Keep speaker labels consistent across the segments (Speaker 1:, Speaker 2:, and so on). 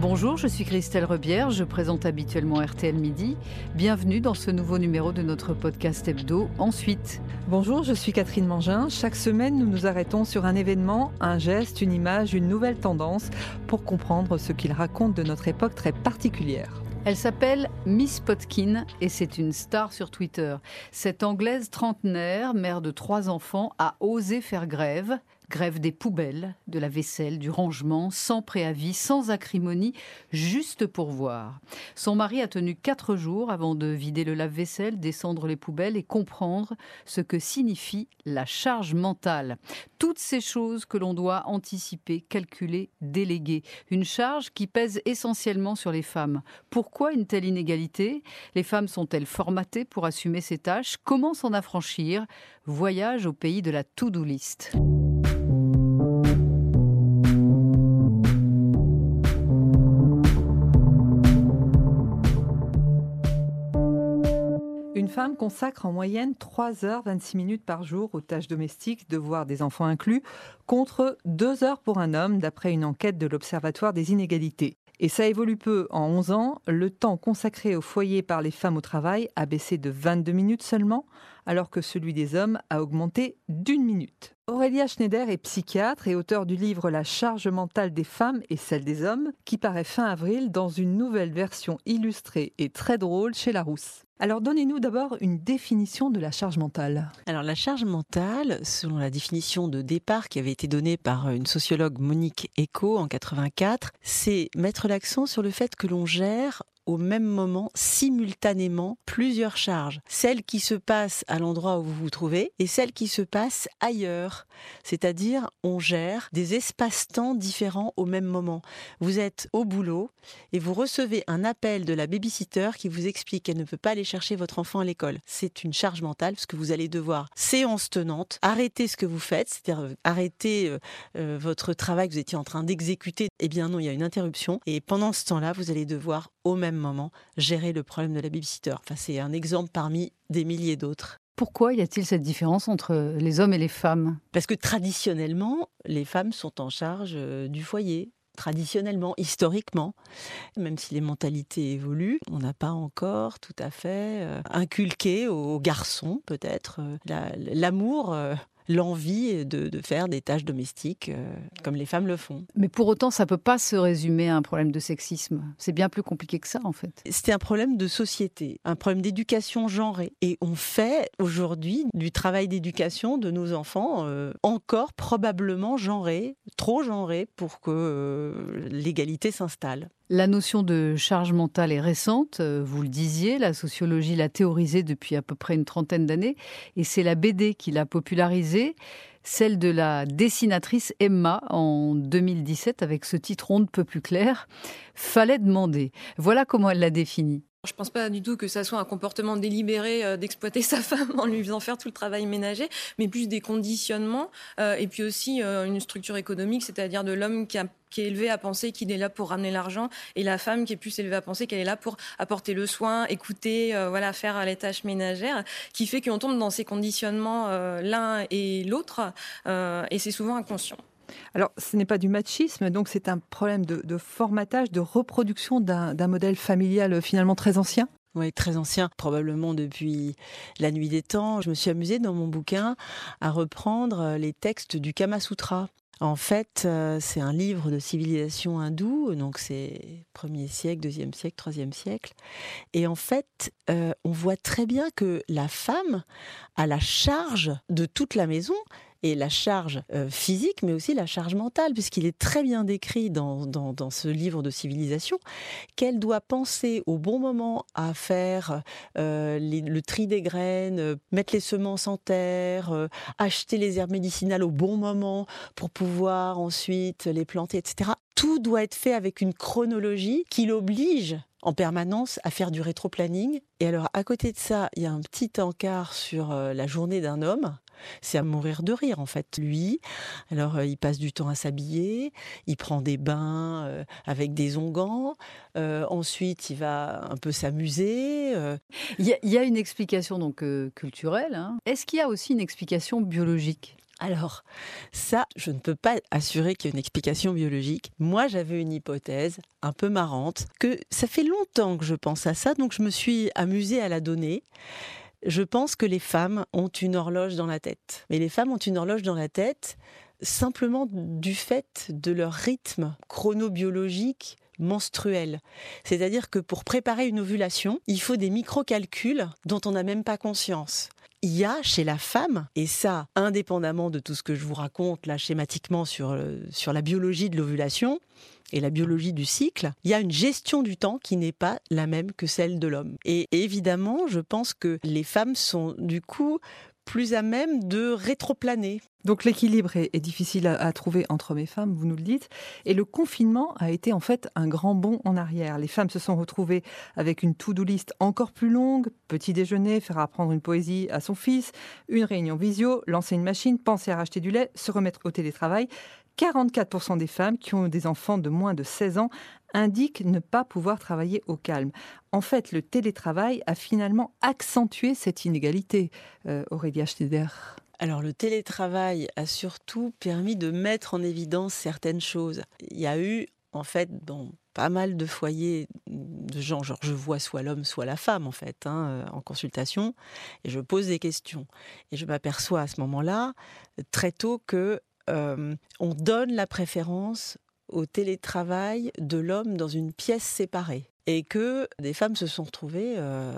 Speaker 1: Bonjour, je suis Christelle Rebière, je présente habituellement RTL Midi. Bienvenue dans ce nouveau numéro de notre podcast hebdo Ensuite.
Speaker 2: Bonjour, je suis Catherine Mangin. Chaque semaine, nous nous arrêtons sur un événement, un geste, une image, une nouvelle tendance pour comprendre ce qu'il raconte de notre époque très particulière.
Speaker 1: Elle s'appelle Miss Potkin et c'est une star sur Twitter. Cette Anglaise trentenaire, mère de trois enfants, a osé faire grève Grève des poubelles, de la vaisselle, du rangement, sans préavis, sans acrimonie, juste pour voir. Son mari a tenu quatre jours avant de vider le lave-vaisselle, descendre les poubelles et comprendre ce que signifie la charge mentale. Toutes ces choses que l'on doit anticiper, calculer, déléguer. Une charge qui pèse essentiellement sur les femmes. Pourquoi une telle inégalité? Les femmes sont-elles formatées pour assumer ces tâches? Comment s'en affranchir? Voyage au pays de la to-do list.
Speaker 2: Femme consacre en moyenne 3 heures 26 minutes par jour aux tâches domestiques, devoirs des enfants inclus, contre 2 heures pour un homme, d'après une enquête de l'Observatoire des inégalités. Et ça évolue peu. En 11 ans, le temps consacré au foyer par les femmes au travail a baissé de 22 minutes seulement, alors que celui des hommes a augmenté d'une minute. Aurélia Schneider est psychiatre et auteur du livre La charge mentale des femmes et celle des hommes, qui paraît fin avril dans une nouvelle version illustrée et très drôle chez Larousse. Alors donnez-nous d'abord une définition de la charge mentale.
Speaker 3: Alors la charge mentale, selon la définition de départ qui avait été donnée par une sociologue Monique Eco en 84, c'est mettre l'accent sur le fait que l'on gère au même moment, simultanément, plusieurs charges. Celle qui se passe à l'endroit où vous vous trouvez et celle qui se passe ailleurs. C'est-à-dire, on gère des espaces-temps différents au même moment. Vous êtes au boulot et vous recevez un appel de la babysitter qui vous explique qu'elle ne peut pas aller chercher votre enfant à l'école. C'est une charge mentale parce que vous allez devoir, séance tenante, arrêter ce que vous faites, c'est-à-dire euh, arrêter euh, euh, votre travail que vous étiez en train d'exécuter. Eh bien non, il y a une interruption et pendant ce temps-là, vous allez devoir au même moment gérer le problème de la babysitter. Enfin, c'est un exemple parmi des milliers d'autres.
Speaker 1: Pourquoi y a-t-il cette différence entre les hommes et les femmes?
Speaker 3: Parce que traditionnellement, les femmes sont en charge euh, du foyer, traditionnellement, historiquement, même si les mentalités évoluent, on n'a pas encore tout à fait euh, inculqué aux garçons peut-être euh, l'amour l'envie de, faire des tâches domestiques euh, comme les femmes le font.
Speaker 1: Mais pour autant, ça ne peut pas se résumer à un problème de sexisme. C'est bien plus compliqué que ça, en fait.
Speaker 3: C'est un problème de société, un problème d'éducation genrée. Et on fait aujourd'hui du travail d'éducation de nos enfants euh, encore probablement genré, trop genré pour que euh, l'égalité s'installe.
Speaker 1: La notion de charge mentale est récente, euh, vous le disiez, la sociologie l'a théorisée depuis à peu près une trentaine d'années, et c'est la BD qui l'a popularisée, celle de la dessinatrice Emma en 2017 avec ce titre on ne peut plus clair, Fallait demander. Voilà comment elle l'a définie.
Speaker 4: Je pense pas du tout que ça soit un comportement délibéré euh, d'exploiter sa femme en lui faisant faire tout le travail ménager, mais plus des conditionnements euh, et puis aussi euh, une structure économique, c'est-à-dire de l'homme qui, qui est élevé à penser qu'il est là pour ramener l'argent et la femme qui est plus élevée à penser qu'elle est là pour apporter le soin, écouter, voilà, faire les tâches ménagères, qui fait qu'on tombe dans ces conditionnements l'un et l'autre et c'est souvent inconscient.
Speaker 2: Alors, ce n'est pas du machisme, donc c'est un problème de, formatage, de reproduction d'un modèle familial euh, finalement très ancien
Speaker 3: oui, très ancien, probablement depuis la nuit des temps. Je me suis amusée dans mon bouquin à reprendre euh, les textes du Kama Sutra. En fait, euh, c'est un livre de civilisation hindoue, donc c'est 1er siècle, 2e siècle, 3e siècle. Et en fait, on voit très bien que la femme a la charge de toute la maison et la charge euh, physique, mais aussi la charge mentale, puisqu'il est très bien décrit dans, dans, ce livre de civilisation qu'elle doit penser au bon moment à faire euh, le tri des graines, euh, mettre les semences en terre, acheter les herbes médicinales au bon moment pour pouvoir ensuite les planter, etc. Tout doit être fait avec une chronologie qui l'oblige en permanence à faire du rétro-planning. Et alors, à côté de ça, il y a un petit encart sur la journée d'un homme c'est à mourir de rire en fait. Lui, alors euh, il passe du temps à s'habiller, il prend des bains euh, avec des onguents, euh, ensuite il va un peu s'amuser.
Speaker 1: Il y, a une explication donc culturelle. Hein. Est-ce qu'il y a aussi une explication biologique?
Speaker 3: Alors, ça, je ne peux pas assurer qu'il y ait une explication biologique. Moi, j'avais une hypothèse un peu marrante, que ça fait longtemps que je pense à ça, donc je me suis amusée à la donner. Je pense que les femmes ont une horloge dans la tête. Mais les femmes ont une horloge dans la tête simplement du fait de leur rythme chronobiologique menstruel. C'est-à-dire que pour préparer une ovulation, il faut des micro-calculs dont on n'a même pas conscience il y a chez la femme, et ça, indépendamment de tout ce que je vous raconte là schématiquement sur, euh, sur la biologie de l'ovulation et la biologie du cycle, il y a une gestion du temps qui n'est pas la même que celle de l'homme. Et évidemment, je pense que les femmes sont du coup plus à même de rétroplaner.
Speaker 2: Donc l'équilibre est, difficile à, trouver entre hommes et femmes, vous nous le dites. Et le confinement a été en fait un grand bond en arrière. Les femmes se sont retrouvées avec une to-do list encore plus longue, petit déjeuner, faire apprendre une poésie à son fils, une réunion visio, lancer une machine, penser à racheter du lait, se remettre au télétravail. 44% des femmes qui ont des enfants de moins de 16 ans indiquent ne pas pouvoir travailler au calme. En fait, le télétravail a finalement accentué cette inégalité, euh, Aurélia Schneider.
Speaker 3: Alors le télétravail a surtout permis de mettre en évidence certaines choses. Il y a eu en fait dans pas mal de foyers de gens, genre je vois soit l'homme soit la femme en fait hein, euh, en consultation et je pose des questions et je m'aperçois à ce moment-là très tôt que euh, on donne la préférence au télétravail de l'homme dans une pièce séparée et que des femmes se sont retrouvées euh,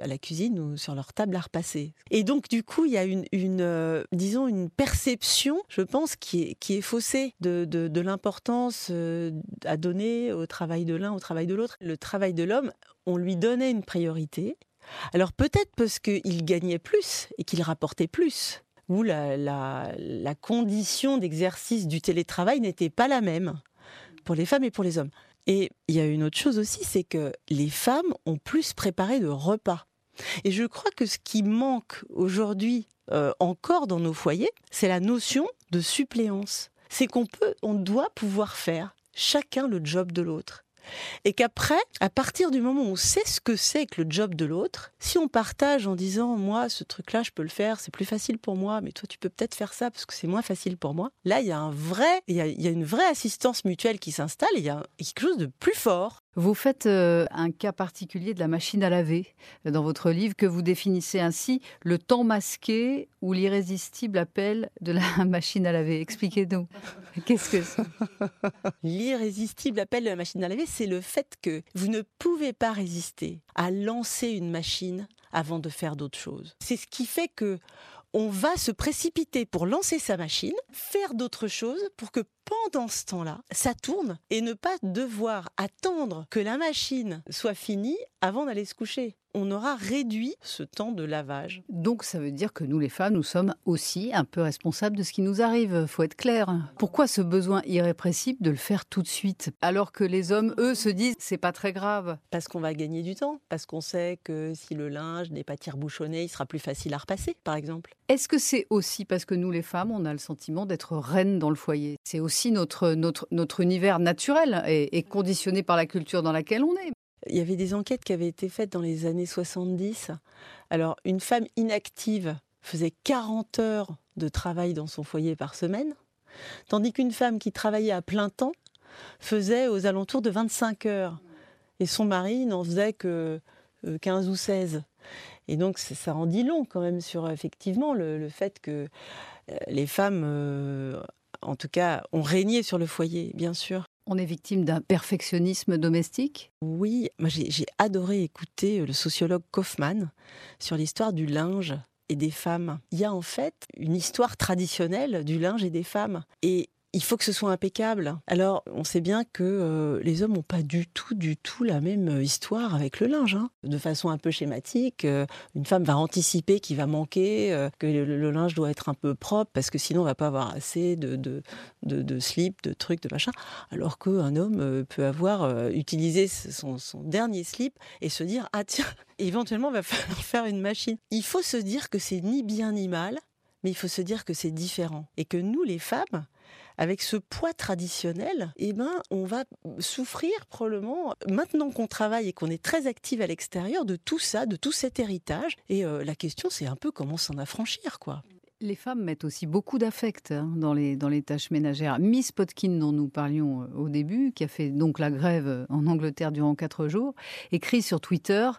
Speaker 3: à la cuisine ou sur leur table à repasser. Et donc du coup, il y a une, euh, disons une perception, je pense, qui est, qui est faussée de, de, l'importance à donner au travail de l'un, au travail de l'autre. Le travail de l'homme, on lui donnait une priorité. Alors peut-être parce qu'il gagnait plus et qu'il rapportait plus où la, condition d'exercice du télétravail n'était pas la même pour les femmes et pour les hommes. Et il y a une autre chose aussi, c'est que les femmes ont plus préparé de repas. Et je crois que ce qui manque aujourd'hui euh, encore dans nos foyers, c'est la notion de suppléance. C'est qu'on peut, on doit pouvoir faire chacun le job de l'autre. Et qu'après, à partir du moment où on sait ce que c'est que le job de l'autre, si on partage en disant moi ce truc-là je peux le faire, c'est plus facile pour moi, mais toi tu peux peut-être faire ça parce que c'est moins facile pour moi. Là il y a un vrai, il y a, une vraie assistance mutuelle qui s'installe. Il y a quelque chose de plus fort
Speaker 1: vous faites euh, un cas particulier de la machine à laver euh, dans votre livre que vous définissez ainsi le temps masqué ou l'irrésistible appel de la machine à laver. Expliquez-nous. Qu'est-ce que c'est?
Speaker 3: L'irrésistible appel de la machine à laver, c'est le fait que vous ne pouvez pas résister à lancer une machine avant de faire d'autres choses. C'est ce qui fait que on va se précipiter pour lancer sa machine, faire d'autres choses pour que pendant ce temps-là, ça tourne et ne pas devoir attendre que la machine soit finie avant d'aller se coucher. On aura réduit ce temps de lavage.
Speaker 1: Donc ça veut dire que nous les femmes, nous sommes aussi un peu responsables de ce qui nous arrive, faut être clair. Pourquoi ce besoin irrépressible de le faire tout de suite alors que les hommes eux se disent c'est pas très grave?
Speaker 3: Parce qu'on va gagner du temps, parce qu'on sait que si le linge n'est pas tire-bouchonné, il sera plus facile à repasser par exemple.
Speaker 1: Est-ce que c'est aussi parce que nous les femmes, on a le sentiment d'être reines dans le foyer? C'est aussi notre, notre, notre univers naturel est conditionné par la culture dans laquelle on est.
Speaker 3: Il y avait des enquêtes qui avaient été faites dans les années 70. Alors, une femme inactive faisait 40 heures de travail dans son foyer par semaine, tandis qu'une femme qui travaillait à plein temps faisait aux alentours de 25 heures. Et son mari n'en faisait que 15 euh, ou 16. Et donc, ça en dit long quand même sur effectivement le, fait que euh, les femmes, euh, en tout cas, ont régné sur le foyer, bien sûr.
Speaker 1: On est victime d'un perfectionnisme domestique?
Speaker 3: Oui, j'ai adoré écouter le sociologue Kaufmann sur l'histoire du linge et des femmes. Il y a en fait une histoire traditionnelle du linge et des femmes. Il faut que ce soit impeccable. Alors, on sait bien que euh, les hommes n'ont pas du tout, du tout la même euh, histoire avec le linge. Hein. De façon un peu schématique, euh, une femme va anticiper qu'il va manquer, que le, linge doit être un peu propre, parce que sinon on va pas avoir assez de, de, de, slip, de trucs, de machin. Alors qu'un homme peut avoir utilisé son, dernier slip et se dire, ah tiens, éventuellement on va faire une machine. Il faut se dire que c'est ni bien ni mal, mais il faut se dire que c'est différent. Et que nous, les femmes, avec ce poids traditionnel, eh ben, on va souffrir probablement, maintenant qu'on travaille et qu'on est très active à l'extérieur, de tout ça, de tout cet héritage. Et euh, la question, c'est un peu comment s'en affranchir, quoi.
Speaker 1: Les femmes mettent aussi beaucoup d'affect hein, dans, les, dans les tâches ménagères. Miss Potkin, dont nous parlions euh, au début, qui a fait donc la grève en Angleterre durant quatre jours, écrit sur Twitter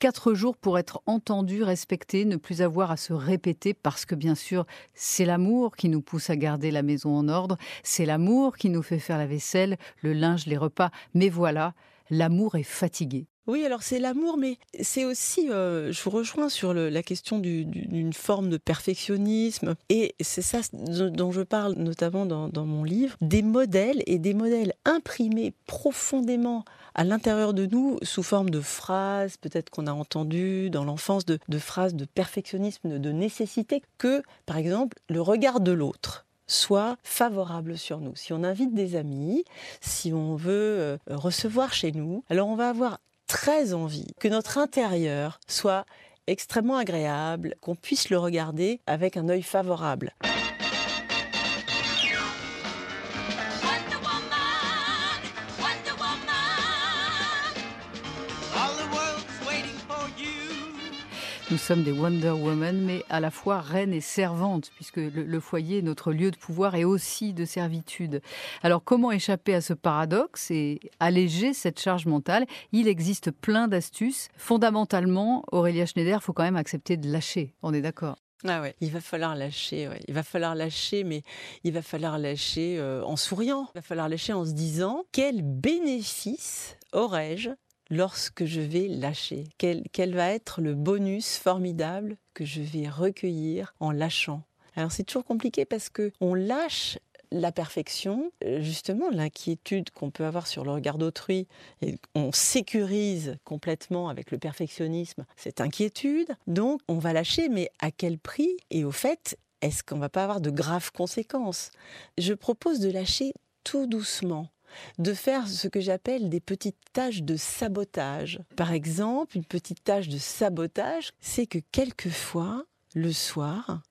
Speaker 1: Quatre jours pour être entendu, respecté, ne plus avoir à se répéter parce que bien sûr, c'est l'amour qui nous pousse à garder la maison en ordre, c'est l'amour qui nous fait faire la vaisselle, le linge, les repas. Mais voilà, l'amour est fatigué.
Speaker 3: Oui, alors c'est l'amour, mais c'est aussi, euh, je vous rejoins sur la question d'une forme de perfectionnisme, et c'est ça dont je parle notamment dans, mon livre, des modèles et des modèles imprimés profondément à l'intérieur de nous sous forme de phrases, peut-être qu'on a entendu dans l'enfance, de, phrases de perfectionnisme, de nécessité, que, par exemple, le regard de l'autre soit favorable sur nous. Si on invite des amis, si on veut euh, recevoir chez nous, alors on va avoir très envie que notre intérieur soit extrêmement agréable, qu'on puisse le regarder avec un œil favorable.
Speaker 1: Nous sommes des Wonder Woman, mais à la fois reines et servantes, puisque le, foyer, notre lieu de pouvoir, et aussi de servitude. Alors comment échapper à ce paradoxe et alléger cette charge mentale? Il existe plein d'astuces. Fondamentalement, Aurélia Schneider, faut quand même accepter de lâcher. On est d'accord?
Speaker 3: Ah ouais, il va falloir lâcher, il va falloir lâcher, mais il va falloir lâcher euh, en souriant, il va falloir lâcher en se disant quel bénéfice aurais-je lorsque je vais lâcher. Quel, va être le bonus formidable que je vais recueillir en lâchant? Alors c'est toujours compliqué parce que on lâche la perfection, euh, justement l'inquiétude qu'on peut avoir sur le regard d'autrui, et on sécurise complètement avec le perfectionnisme cette inquiétude. Donc on va lâcher, mais à quel prix? Et au fait, est-ce qu'on va pas avoir de graves conséquences? Je propose de lâcher tout doucement de faire ce que j'appelle des petites tâches de sabotage. Par exemple, une petite tâche de sabotage, c'est que quelquefois, le soir,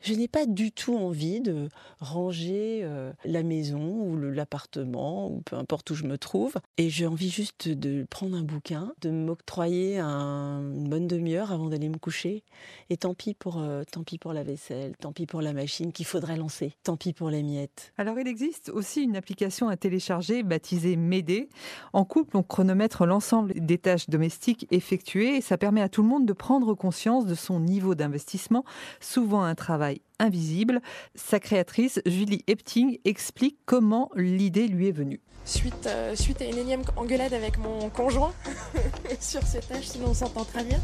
Speaker 3: je n'ai pas du tout envie de ranger euh, la maison ou l'appartement ou peu importe où je me trouve. Et j'ai envie juste de prendre un bouquin, de m'octroyer une bonne demi-heure avant d'aller me coucher. Et tant pis pour, euh, tant pis pour la vaisselle, tant pis pour la machine qu'il faudrait lancer, tant pis pour les miettes.
Speaker 2: Alors il existe aussi une application à télécharger baptisée Médée. En couple, on chronomètre l'ensemble des tâches domestiques effectuées et ça permet à tout le monde de prendre conscience de son niveau d'investissement, souvent un travail invisible. Sa créatrice, Julie Epting, explique comment l'idée lui est venue.
Speaker 5: Suite, euh, à une énième engueulade avec mon conjoint sur ces tâches, sinon on s'entend très bien,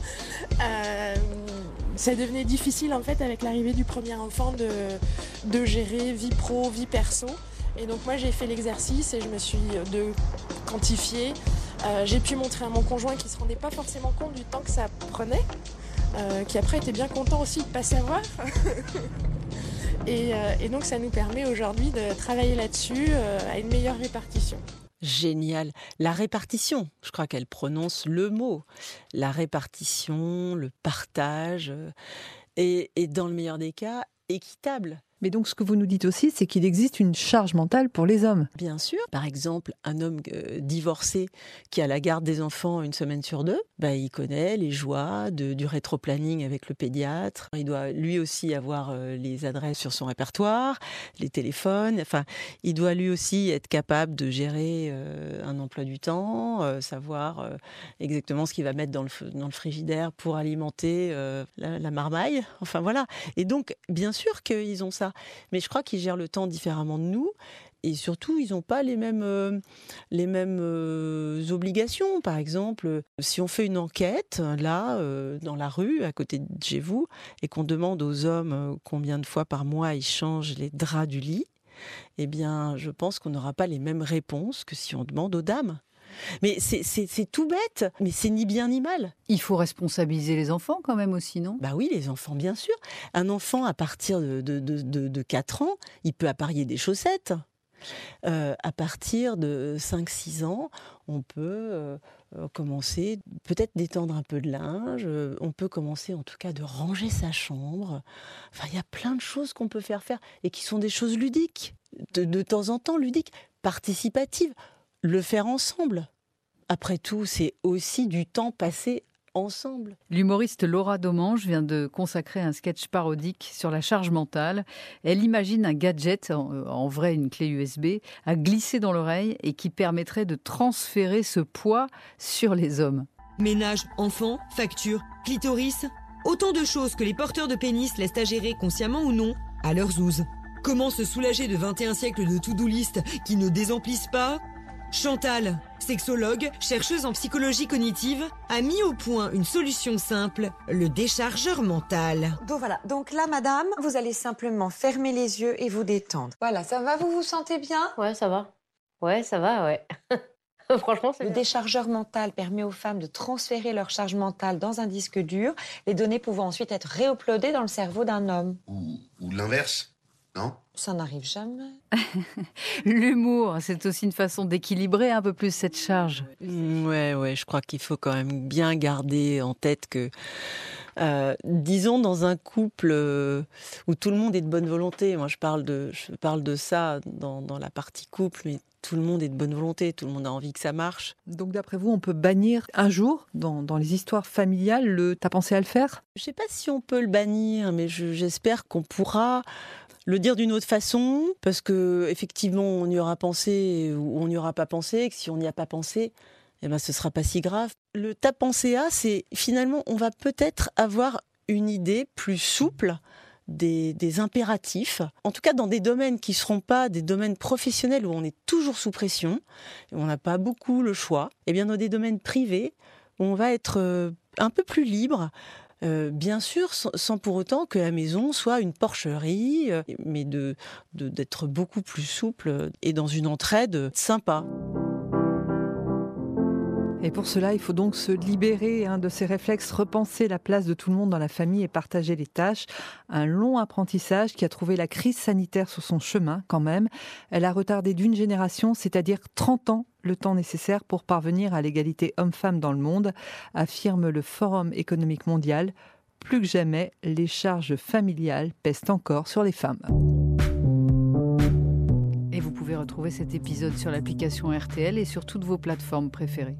Speaker 5: euh, ça devenait difficile en fait avec l'arrivée du premier enfant de, gérer vie pro, vie perso. Et donc moi j'ai fait l'exercice et je me suis euh, de j'ai pu montrer à mon conjoint qui ne se rendait pas forcément compte du temps que ça prenait euh, qui après était bien content aussi de ne pas savoir. Euh, et, donc ça nous permet aujourd'hui de travailler là-dessus euh, à une meilleure répartition.
Speaker 3: Génial. La répartition, je crois qu'elle prononce le mot. La répartition, le partage, et dans le meilleur des cas, équitable.
Speaker 2: Mais donc, ce que vous nous dites aussi, c'est qu'il existe une charge mentale pour les hommes.
Speaker 3: Bien sûr. Par exemple, un homme euh, divorcé qui a la garde des enfants une semaine sur deux, bah, il connaît les joies de, du rétro-planning avec le pédiatre. Il doit lui aussi avoir euh, les adresses sur son répertoire, les téléphones. Enfin, il doit lui aussi être capable de gérer euh, un emploi du temps, savoir exactement ce qu'il va mettre dans le, frigidaire pour alimenter la, la marmaille. Enfin, voilà. Et donc, bien sûr qu'ils ont ça mais je crois qu'ils gèrent le temps différemment de nous. Et surtout, ils n'ont pas les mêmes, euh, les mêmes euh, obligations. Par exemple, si on fait une enquête, là, euh, dans la rue, à côté de chez vous, et qu'on demande aux hommes combien de fois par mois ils changent les draps du lit, eh bien, je pense qu'on n'aura pas les mêmes réponses que si on demande aux dames. Mais c'est tout bête, mais c'est ni bien ni mal.
Speaker 1: Il faut responsabiliser les enfants quand même aussi, non?
Speaker 3: Bah oui, les enfants, bien sûr. Un enfant, à partir de, de, 4 ans, il peut apparier des chaussettes. Euh, à partir de 5-6 ans, on peut euh, euh, commencer peut-être d'étendre un peu de linge, on peut commencer en tout cas de ranger sa chambre. Enfin, il y a plein de choses qu'on peut faire faire et qui sont des choses ludiques, de, de temps en temps ludiques, participatives le faire ensemble. Après tout, c'est aussi du temps passé ensemble.
Speaker 1: L'humoriste Laura Domange vient de consacrer un sketch parodique sur la charge mentale. Elle imagine un gadget, en vrai une clé USB, à glisser dans l'oreille et qui permettrait de transférer ce poids sur les hommes.
Speaker 6: Ménage, enfants, factures, clitoris, autant de choses que les porteurs de pénis laissent à gérer consciemment ou non à leurs zouze. Comment se soulager de 21 siècles de to-do list qui ne désemplissent pas? Chantal, sexologue, chercheuse en psychologie cognitive, a mis au point une solution simple, le déchargeur mental.
Speaker 7: Donc voilà, donc là madame, vous allez simplement fermer les yeux et vous détendre. Voilà, ça va, vous vous sentez bien?
Speaker 8: Ouais, ça va. Ouais, ça va, ouais. Franchement, c'est
Speaker 7: Le
Speaker 8: bien.
Speaker 7: déchargeur mental permet aux femmes de transférer leur charge mentale dans un disque dur, les données pouvant ensuite être réuploadées dans le cerveau d'un homme.
Speaker 9: Ou, ou l'inverse, non?
Speaker 7: Ça n'arrive jamais.
Speaker 1: L'humour, c'est aussi une façon d'équilibrer un peu plus cette charge.
Speaker 3: Mm, Ouais, ouais, je crois qu'il faut quand même bien garder en tête que, euh, disons, dans un couple euh, où tout le monde est de bonne volonté, moi je parle de, je parle de ça dans, dans la partie couple, mais tout le monde est de bonne volonté, tout le monde a envie que ça marche.
Speaker 2: Donc d'après vous, on peut bannir un jour dans, dans les histoires familiales le t'as pensé à le faire
Speaker 3: Je sais pas si on peut le bannir, mais je- j'espère qu'on pourra le dire d'une autre façon, parce que effectivement, on y aura pensé ou on n'y aura pas pensé, et que si on n'y a pas pensé, eh ben, ce sera pas si grave. Le t'as pensé à, c'est finalement, on va peut-être avoir une idée plus souple des, des impératifs, en tout cas dans des domaines qui ne seront pas des domaines professionnels où on est toujours sous pression, et on n'a pas beaucoup le choix, et bien dans des domaines privés où on va être euh, un peu plus libre, euh, bien sûr, sans, pour autant que la maison soit une porcherie, euh, mais de- d'être beaucoup plus souple et dans une entraide sympa.
Speaker 2: Et pour cela, il faut donc se libérer hein, de ces réflexes, repenser la place de tout le monde dans la famille et partager les tâches. Un long apprentissage qui a trouvé la crise sanitaire sur son chemin quand même. Elle a retardé d'une génération, c'est-à-dire 30 ans, le temps nécessaire pour parvenir à l'égalité homme-femme dans le monde, affirme le Forum économique mondial. Plus que jamais, les charges familiales pèsent encore sur les femmes.
Speaker 1: Pouvez retrouver cet épisode sur l'application RTL et sur toutes vos plateformes préférées.